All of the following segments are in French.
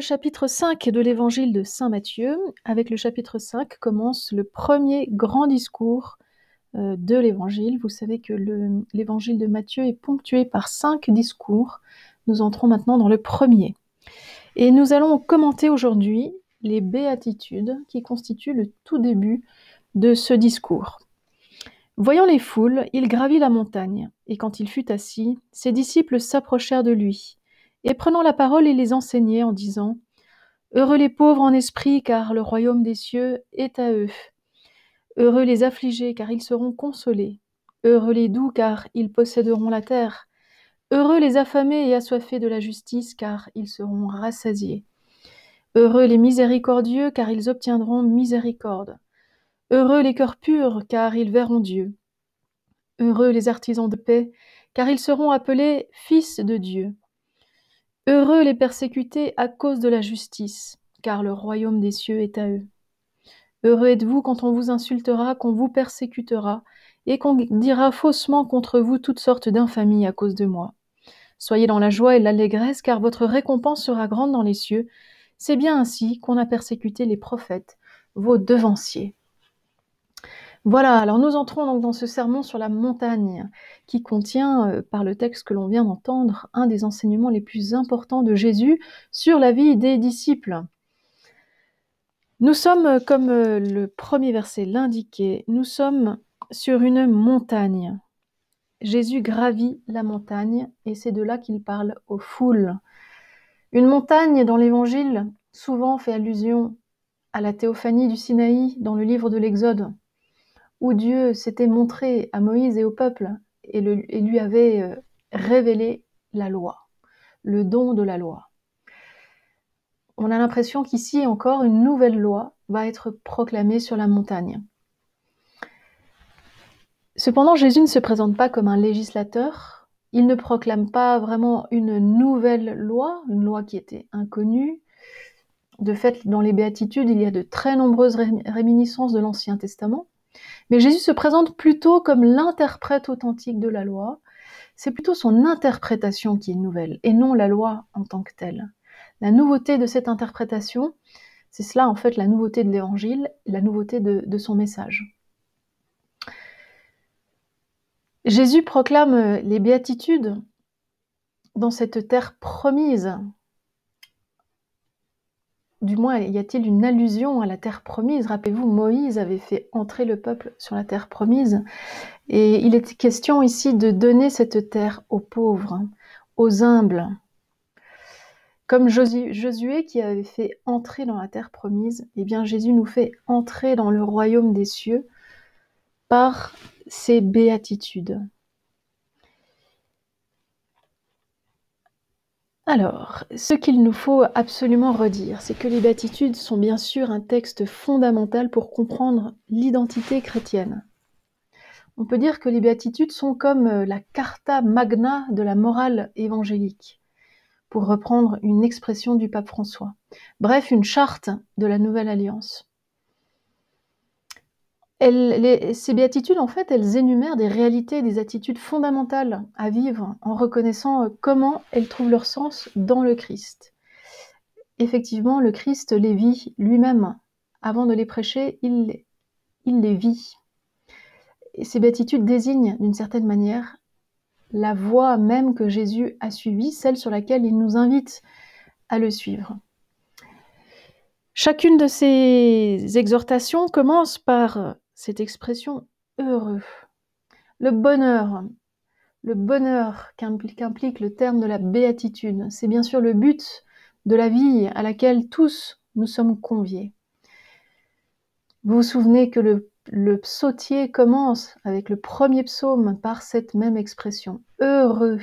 Chapitre 5 de l'évangile de Saint Matthieu. Avec le chapitre 5 commence le premier grand discours euh, de l'évangile. Vous savez que l'évangile de Matthieu est ponctué par cinq discours. Nous entrons maintenant dans le premier. Et nous allons commenter aujourd'hui les béatitudes qui constituent le tout début de ce discours. Voyant les foules, il gravit la montagne, et quand il fut assis, ses disciples s'approchèrent de lui et prenant la parole, il les enseignait en disant Heureux les pauvres en esprit, car le royaume des cieux est à eux. Heureux les affligés, car ils seront consolés. Heureux les doux, car ils posséderont la terre. Heureux les affamés et assoiffés de la justice, car ils seront rassasiés. Heureux les miséricordieux, car ils obtiendront miséricorde. Heureux les cœurs purs, car ils verront Dieu. Heureux les artisans de paix, car ils seront appelés fils de Dieu. Heureux les persécutés à cause de la justice, car le royaume des cieux est à eux. Heureux êtes-vous quand on vous insultera, qu'on vous persécutera, et qu'on dira faussement contre vous toutes sortes d'infamies à cause de moi. Soyez dans la joie et l'allégresse, car votre récompense sera grande dans les cieux. C'est bien ainsi qu'on a persécuté les prophètes, vos devanciers. Voilà, alors nous entrons donc dans ce sermon sur la montagne qui contient, euh, par le texte que l'on vient d'entendre, un des enseignements les plus importants de Jésus sur la vie des disciples. Nous sommes, comme euh, le premier verset l'indiquait, nous sommes sur une montagne. Jésus gravit la montagne et c'est de là qu'il parle aux foules. Une montagne dans l'Évangile souvent fait allusion à la théophanie du Sinaï dans le livre de l'Exode où Dieu s'était montré à Moïse et au peuple et, lui avait euh, révélé la loi, le don de la loi. On a l'impression qu'ici encore une nouvelle loi va être proclamée sur la montagne. Cependant, Jésus ne se présente pas comme un législateur, il ne proclame pas vraiment une nouvelle loi, une loi qui était inconnue. De fait, dans les béatitudes, il y a de très nombreuses réminiscences de l'Ancien Testament. Mais Jésus se présente plutôt comme l'interprète authentique de la loi. C'est plutôt son interprétation qui est nouvelle et non la loi en tant que telle. La nouveauté de cette interprétation, c'est cela en fait la nouveauté de l'évangile, la nouveauté de, son message. Jésus proclame les béatitudes dans cette terre promise du moins y a-t-il une allusion à la terre promise? Rappelez-vous, Moïse avait fait entrer le peuple sur la terre promise. Et il est question ici de donner cette terre aux pauvres, aux humbles. Comme Josué qui avait fait entrer dans la terre promise, eh bien Jésus nous fait entrer dans le royaume des cieux par ses béatitudes. Alors, ce qu'il nous faut absolument redire, c'est que les béatitudes sont bien sûr un texte fondamental pour comprendre l'identité chrétienne. On peut dire que les béatitudes sont comme euh, la carta magna de la morale évangélique, pour reprendre une expression du pape François. Bref, une charte de la nouvelle alliance ces béatitudes, en fait, elles énumèrent des réalités, des attitudes fondamentales à vivre en reconnaissant euh, comment elles trouvent leur sens dans le Christ. Effectivement, le Christ les vit lui-même. Avant de les prêcher, il, les vit. Ces béatitudes désignent, d'une certaine manière, la voie même que Jésus a suivie, celle sur laquelle il nous invite à le suivre. Chacune de ces exhortations commence par cette expression heureux. Le bonheur, le bonheur qu'implique le terme de la béatitude, c'est bien sûr le but de la vie à laquelle tous nous sommes conviés. Vous vous souvenez que le, psautier commence avec le premier psaume par cette même expression. Heureux,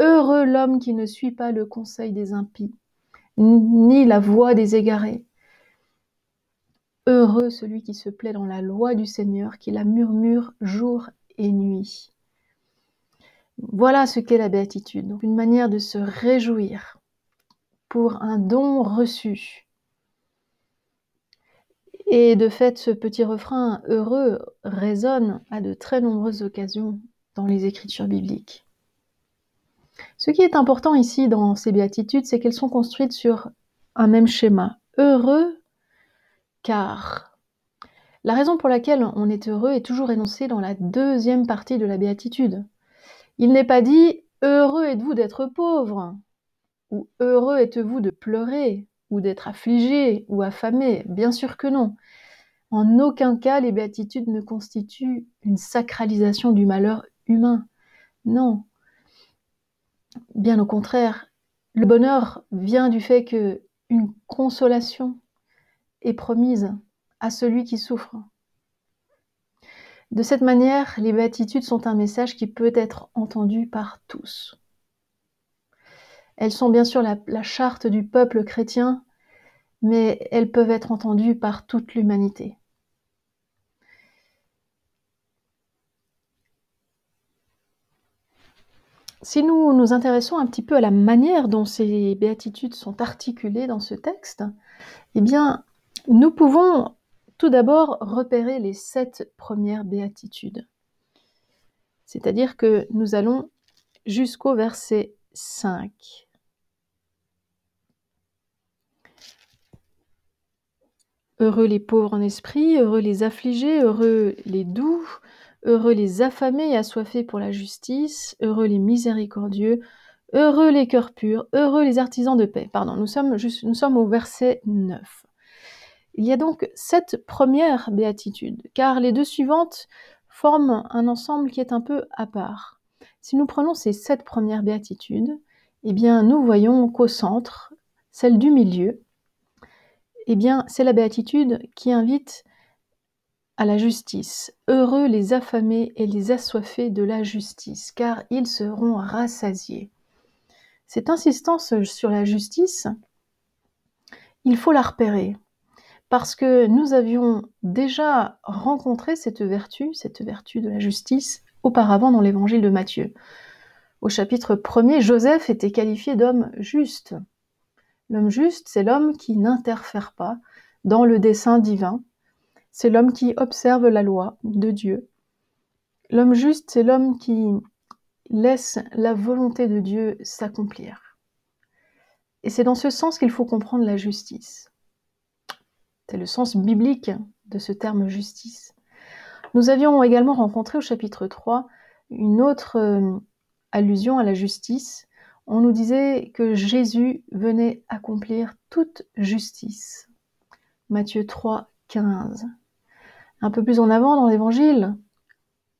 heureux l'homme qui ne suit pas le conseil des impies, ni la voix des égarés, Heureux celui qui se plaît dans la loi du Seigneur, qui la murmure jour et nuit. Voilà ce qu'est la béatitude, une manière de se réjouir pour un don reçu. Et de fait, ce petit refrain heureux résonne à de très nombreuses occasions dans les écritures bibliques. Ce qui est important ici dans ces béatitudes, c'est qu'elles sont construites sur un même schéma. Heureux car. La raison pour laquelle on est heureux est toujours énoncée dans la deuxième partie de la béatitude. Il n'est pas dit Heureux êtes-vous d'être pauvre ou Heureux êtes-vous de pleurer ou d'être affligé ou affamé Bien sûr que non. En aucun cas les béatitudes ne constituent une sacralisation du malheur humain. Non. Bien au contraire, le bonheur vient du fait que une consolation est promise à celui qui souffre. De cette manière, les béatitudes sont un message qui peut être entendu par tous. Elles sont bien sûr la, charte du peuple chrétien, mais elles peuvent être entendues par toute l'humanité. Si nous nous intéressons un petit peu à la manière dont ces béatitudes sont articulées dans ce texte, eh bien, nous pouvons tout d'abord repérer les sept premières béatitudes. C'est-à-dire que nous allons jusqu'au verset 5. Heureux les pauvres en esprit, heureux les affligés, heureux les doux, heureux les affamés et assoiffés pour la justice, heureux les miséricordieux, heureux les cœurs purs, heureux les artisans de paix. Pardon, nous sommes, au verset 9. Il y a donc sept premières béatitudes, car les deux suivantes forment un ensemble qui est un peu à part. Si nous prenons ces sept premières béatitudes, eh bien, nous voyons qu'au centre, celle du milieu, eh bien, c'est la béatitude qui invite à la justice. Heureux les affamés et les assoiffés de la justice, car ils seront rassasiés. Cette insistance sur la justice, il faut la repérer parce que nous avions déjà rencontré cette vertu, cette vertu de la justice, auparavant dans l'évangile de Matthieu. Au chapitre 1er, Joseph était qualifié d'homme juste. L'homme juste, c'est l'homme qui n'interfère pas dans le dessein divin. C'est l'homme qui observe la loi de Dieu. L'homme juste, c'est l'homme qui laisse la volonté de Dieu s'accomplir. Et c'est dans ce sens qu'il faut comprendre la justice. C'est le sens biblique de ce terme justice. Nous avions également rencontré au chapitre 3 une autre euh, allusion à la justice. On nous disait que Jésus venait accomplir toute justice. Matthieu 3, 15. Un peu plus en avant dans l'évangile,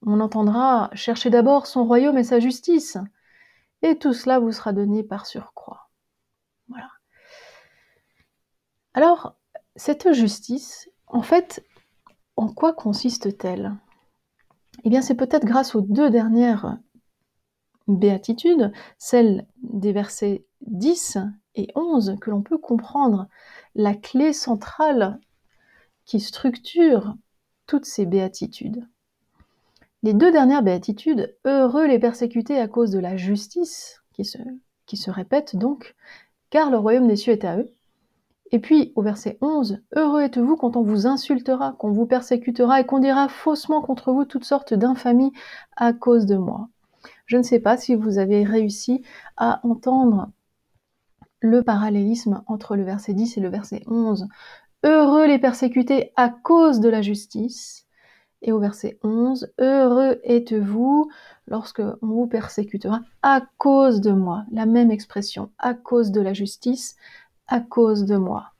on entendra chercher d'abord son royaume et sa justice, et tout cela vous sera donné par surcroît. Voilà. Alors, cette justice, en fait, en quoi consiste-t-elle? Eh bien, c'est peut-être grâce aux deux dernières béatitudes, celles des versets 10 et 11, que l'on peut comprendre la clé centrale qui structure toutes ces béatitudes. Les deux dernières béatitudes, heureux les persécutés à cause de la justice, qui se, qui se donc, car le royaume des cieux est à eux, et puis au verset 11, Heureux êtes-vous quand on vous insultera, qu'on vous persécutera et qu'on dira faussement contre vous toutes sortes d'infamies à cause de moi. Je ne sais pas si vous avez réussi à entendre le parallélisme entre le verset 10 et le verset 11. Heureux les persécutés à cause de la justice. Et au verset 11, Heureux êtes-vous lorsque on vous persécutera à cause de moi. La même expression, à cause de la justice, à cause de moi.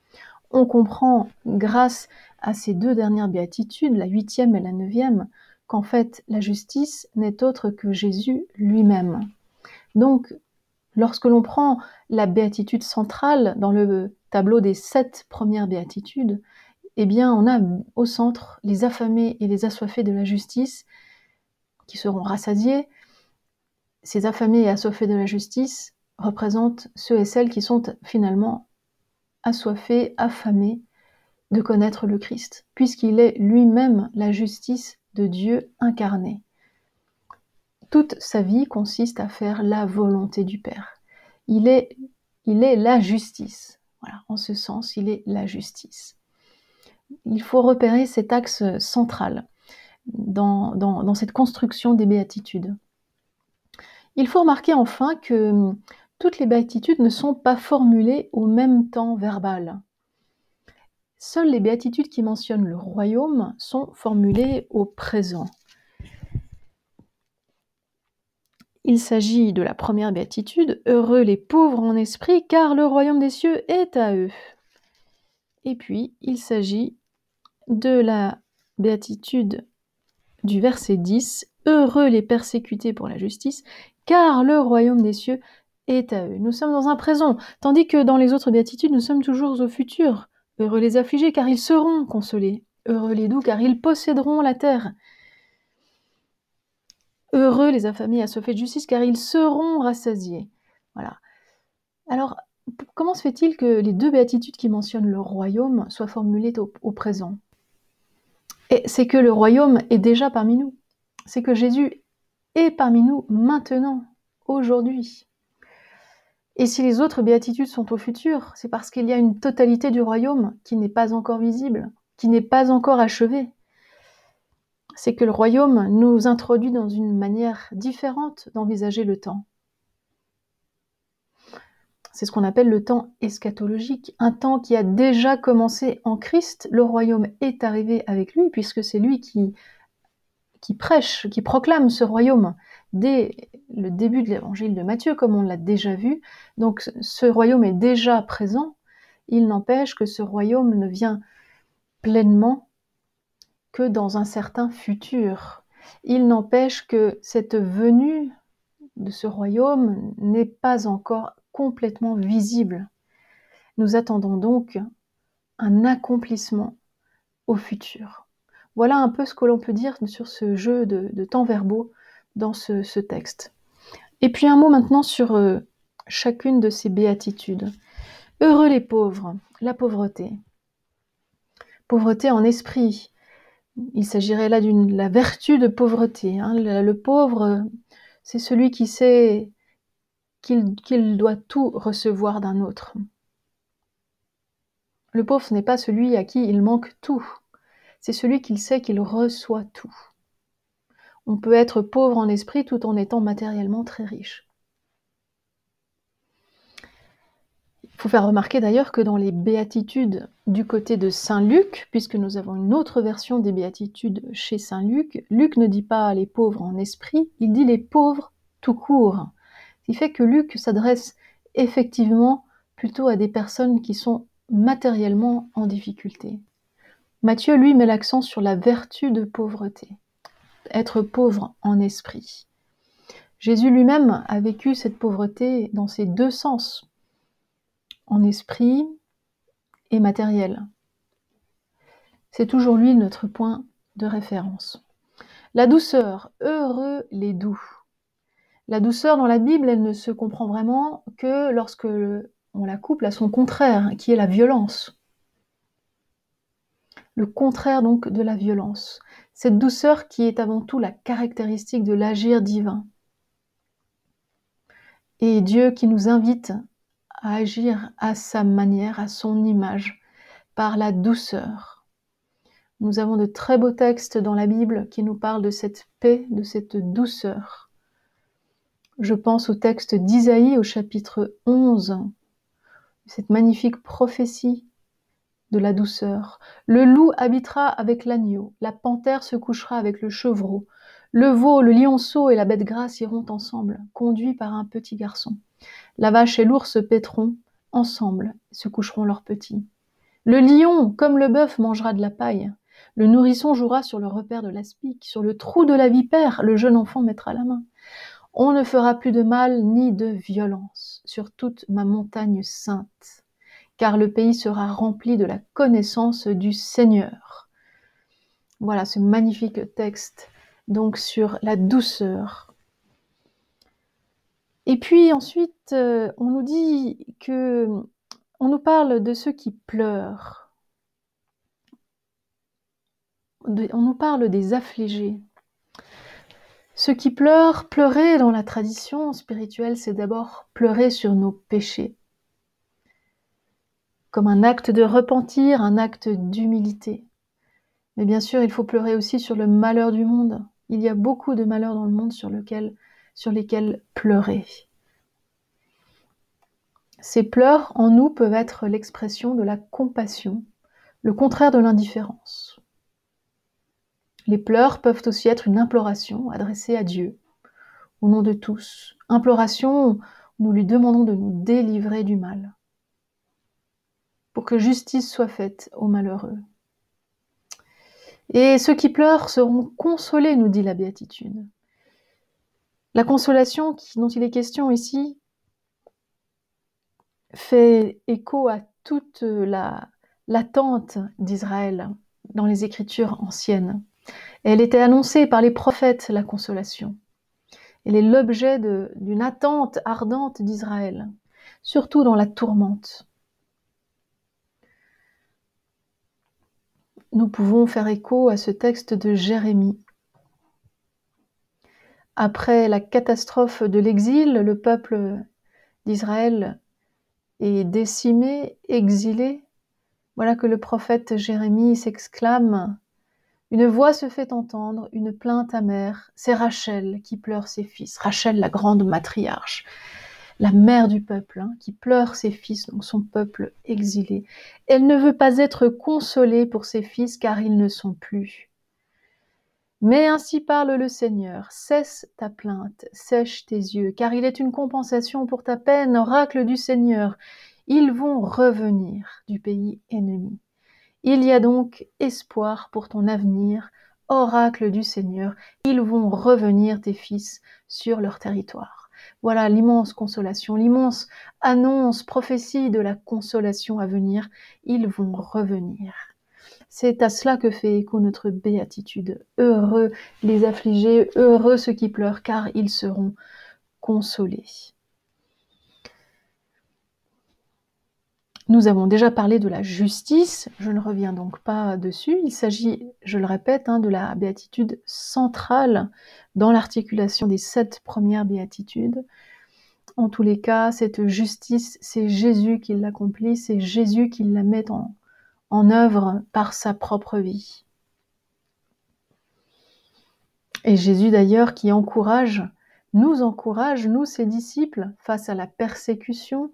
On comprend, grâce à ces deux dernières béatitudes, la huitième et la neuvième, qu'en fait la justice n'est autre que Jésus lui-même. Donc, lorsque l'on prend la béatitude centrale dans le tableau des sept premières béatitudes, eh bien, on a au centre les affamés et les assoiffés de la justice qui seront rassasiés. Ces affamés et assoiffés de la justice représentent ceux et celles qui sont finalement assoiffé, affamé de connaître le Christ, puisqu'il est lui-même la justice de Dieu incarné. Toute sa vie consiste à faire la volonté du Père. Il est, la justice. Voilà, en ce sens, il est la justice. Il faut repérer cet axe central dans, cette construction des béatitudes. Il faut remarquer enfin que toutes les béatitudes ne sont pas formulées au même temps verbal. Seules les béatitudes qui mentionnent le royaume sont formulées au présent. Il s'agit de la première béatitude, Heureux les pauvres en esprit, car le royaume des cieux est à eux. Et puis, il s'agit de la béatitude du verset 10, Heureux les persécutés pour la justice, car le royaume des cieux à. Nous sommes dans un présent, tandis que dans les autres béatitudes, nous sommes toujours au futur. Heureux les affligés, car ils seront consolés. Heureux les doux, car ils posséderont la terre. Heureux les affamés assoiffés de justice, car ils seront rassasiés. Voilà. Alors, comment se fait-il que les deux béatitudes qui mentionnent le royaume soient formulées au, présent? C'est que le royaume est déjà parmi nous. C'est que Jésus est parmi nous maintenant, aujourd'hui. Et si les autres béatitudes sont au futur, c'est parce qu'il y a une totalité du royaume qui n'est pas encore visible, qui n'est pas encore achevée. C'est que le royaume nous introduit dans une manière différente d'envisager le temps. C'est ce qu'on appelle le temps eschatologique, un temps qui a déjà commencé en Christ. Le royaume est arrivé avec lui, puisque c'est lui qui, qui prêche, qui proclame ce royaume dès le début de l'évangile de Matthieu, comme on l'a déjà vu. Donc ce royaume est déjà présent. Il n'empêche que ce royaume ne vient pleinement que dans un certain futur. Il n'empêche que cette venue de ce royaume n'est pas encore complètement visible. Nous attendons donc un accomplissement au futur. Voilà un peu ce que l'on peut dire sur ce jeu de, temps verbaux dans ce, texte. Et puis un mot maintenant sur euh, chacune de ces béatitudes. Heureux les pauvres, la pauvreté. Pauvreté en esprit. Il s'agirait là d'une la vertu de pauvreté. Hein. Le, pauvre, c'est celui qui sait qu'il doit tout recevoir d'un autre. Le pauvre, ce n'est pas celui à qui il manque tout, c'est celui qui sait qu'il reçoit tout. On peut être pauvre en esprit tout en étant matériellement très riche. Il faut faire remarquer d'ailleurs que dans les béatitudes du côté de Saint Luc, puisque nous avons une autre version des béatitudes chez Saint Luc, Luc ne dit pas les pauvres en esprit, il dit les pauvres tout court. Ce qui fait que Luc s'adresse effectivement plutôt à des personnes qui sont matériellement en difficulté. Matthieu, lui, met l'accent sur la vertu de pauvreté être pauvre en esprit. Jésus lui-même a vécu cette pauvreté dans ses deux sens, en esprit et matériel. C'est toujours lui notre point de référence. La douceur, heureux les doux. La douceur dans la Bible, elle ne se comprend vraiment que lorsque on la couple à son contraire, qui est la violence. Le contraire donc de la violence cette douceur qui est avant tout la caractéristique de l'agir divin. Et Dieu qui nous invite à agir à sa manière, à son image, par la douceur. Nous avons de très beaux textes dans la Bible qui nous parlent de cette paix, de cette douceur. Je pense au texte d'Isaïe au chapitre 11, cette magnifique prophétie de la douceur. Le loup habitera avec l'agneau, la panthère se couchera avec le chevreau, le veau, le lionceau et la bête grasse iront ensemble, conduits par un petit garçon. La vache et l'ours paîtront ensemble, se coucheront leurs petits. Le lion, comme le bœuf, mangera de la paille. Le nourrisson jouera sur le repère de l'aspic, sur le trou de la vipère, le jeune enfant mettra la main. On ne fera plus de mal ni de violence sur toute ma montagne sainte car le pays sera rempli de la connaissance du Seigneur. Voilà ce magnifique texte donc sur la douceur. Et puis ensuite, euh, on nous dit que on nous parle de ceux qui pleurent. on nous parle des affligés. Ceux qui pleurent, pleurer dans la tradition spirituelle, c'est d'abord pleurer sur nos péchés comme un acte de repentir, un acte d'humilité. Mais bien sûr, il faut pleurer aussi sur le malheur du monde. Il y a beaucoup de malheurs dans le monde sur sur lesquels pleurer. Ces pleurs en nous peuvent être l'expression de la compassion, le contraire de l'indifférence. Les pleurs peuvent aussi être une imploration adressée à Dieu, au nom de tous. Imploration où nous lui demandons de nous délivrer du mal, que justice soit faite aux malheureux. Et ceux qui pleurent seront consolés, nous dit la béatitude. La consolation dont il est question ici fait écho à toute la l'attente d'Israël dans les Écritures anciennes. Elle était annoncée par les prophètes, la consolation. Elle est l'objet d'une attente ardente d'Israël, surtout dans la tourmente. Nous pouvons faire écho à ce texte de Jérémie. Après la catastrophe de l'exil, le peuple d'Israël est décimé, exilé. Voilà que le prophète Jérémie s'exclame Une voix se fait entendre, une plainte amère. C'est Rachel qui pleure ses fils. Rachel, la grande matriarche, la mère du peuple, hein, qui pleure ses fils, donc son peuple exilé. Elle ne veut pas être consolée pour ses fils car ils ne sont plus. Mais ainsi parle le Seigneur, cesse ta plainte, sèche tes yeux, car il est une compensation pour ta peine, oracle du Seigneur. Ils vont revenir du pays ennemi. Il y a donc espoir pour ton avenir, oracle du Seigneur. Ils vont revenir, tes fils, sur leur territoire. Voilà l'immense consolation, l'immense annonce, prophétie de la consolation à venir. Ils vont revenir. C'est à cela que fait écho notre béatitude. Heureux les affligés, heureux ceux qui pleurent, car ils seront consolés. Nous avons déjà parlé de la justice, je ne reviens donc pas dessus. Il s'agit, je le répète, hein, de la béatitude centrale dans l'articulation des sept premières béatitudes. En tous les cas, cette justice, c'est Jésus qui l'accomplit, c'est Jésus qui la met en, en œuvre par sa propre vie. Et Jésus d'ailleurs qui encourage, nous encourage, nous ses disciples, face à la persécution,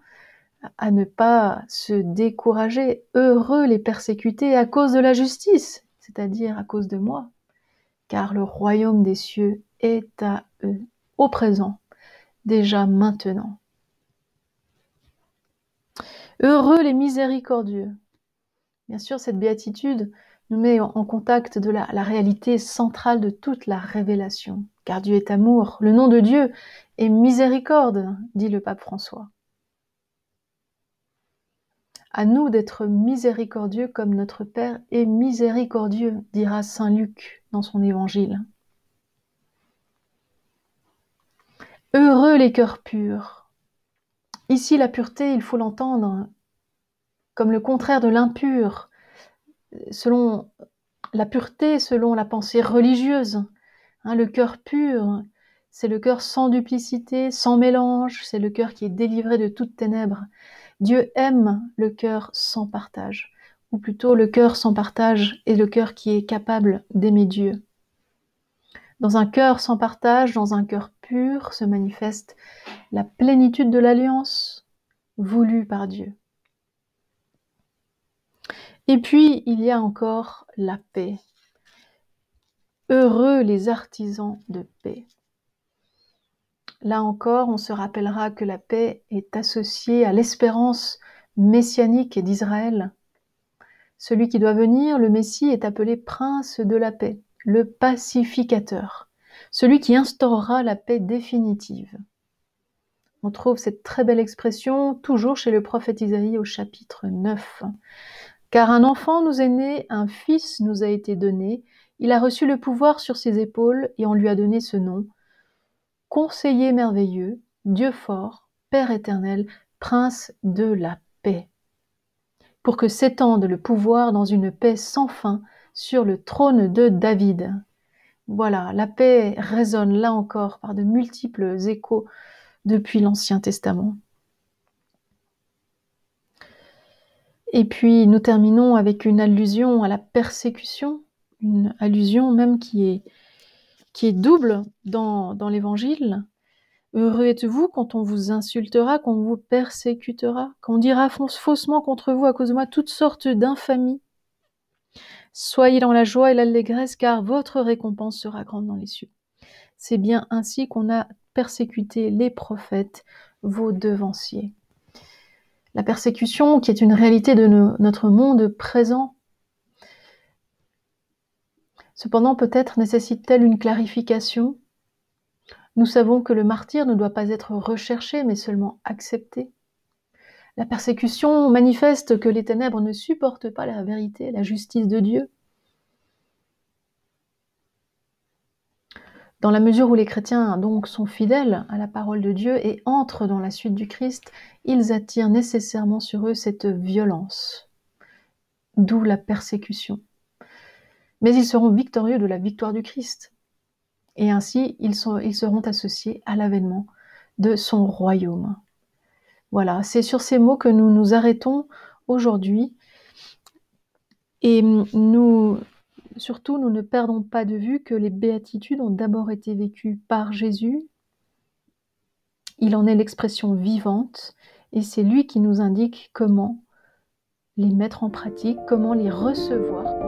à ne pas se décourager. Heureux les persécutés à cause de la justice, c'est-à-dire à cause de moi, car le royaume des cieux est à eux, au présent, déjà maintenant. Heureux les miséricordieux, Bien sûr, cette béatitude nous met en contact de la, réalité centrale de toute la révélation, car Dieu est amour, le nom de Dieu est miséricorde, dit le pape François. À nous d'être miséricordieux comme notre Père est miséricordieux, dira Saint Luc dans son évangile. Heureux les cœurs purs. Ici, la pureté, il faut l'entendre, comme le contraire de l'impur, selon la pureté, selon la pensée religieuse. Hein, le cœur pur, c'est le cœur sans duplicité, sans mélange, c'est le cœur qui est délivré de toutes ténèbres. Dieu aime le cœur sans partage, ou plutôt le cœur sans partage est le cœur qui est capable d'aimer Dieu. Dans un cœur sans partage, dans un cœur pur, se manifeste la plénitude de l'alliance voulue par Dieu. Et puis, il y a encore la paix. Heureux les artisans de paix. Là encore, on se rappellera que la paix est associée à l'espérance messianique d'Israël. Celui qui doit venir, le Messie, est appelé prince de la paix, le pacificateur, celui qui instaurera la paix définitive. On trouve cette très belle expression toujours chez le prophète Isaïe au chapitre 9. Car un enfant nous est né, un fils nous a été donné, il a reçu le pouvoir sur ses épaules et on lui a donné ce nom. Conseiller merveilleux, Dieu fort, Père éternel, Prince de la paix. Pour que s'étende le pouvoir dans une paix sans fin sur le trône de David. Voilà, la paix résonne là encore par de multiples échos depuis l'Ancien Testament. Et puis nous terminons avec une allusion à la persécution, une allusion même qui est, qui est double dans, l'Évangile. Heureux êtes-vous quand on vous insultera, quand on vous persécutera, quand on dira faussement contre vous à cause de moi toutes sortes d'infamies. Soyez dans la joie et l'allégresse, car votre récompense sera grande dans les cieux. C'est bien ainsi qu'on a persécuté les prophètes, vos devanciers. La persécution, qui est une réalité de notre monde présent, cependant peut-être nécessite-t-elle une clarification nous savons que le martyr ne doit pas être recherché, mais seulement accepté. La persécution manifeste que les ténèbres ne supportent pas la vérité, la justice de Dieu. Dans la mesure où les chrétiens donc sont fidèles à la parole de Dieu et entrent dans la suite du Christ, ils attirent nécessairement sur eux cette violence, d'où la persécution. Mais ils seront victorieux de la victoire du Christ et ainsi ils, seront associés à l'avènement de son royaume. Voilà, c'est sur ces mots que nous nous arrêtons aujourd'hui. Et nous, surtout, nous ne perdons pas de vue que les béatitudes ont d'abord été vécues par Jésus. Il en est l'expression vivante et c'est lui qui nous indique comment les mettre en pratique, comment les recevoir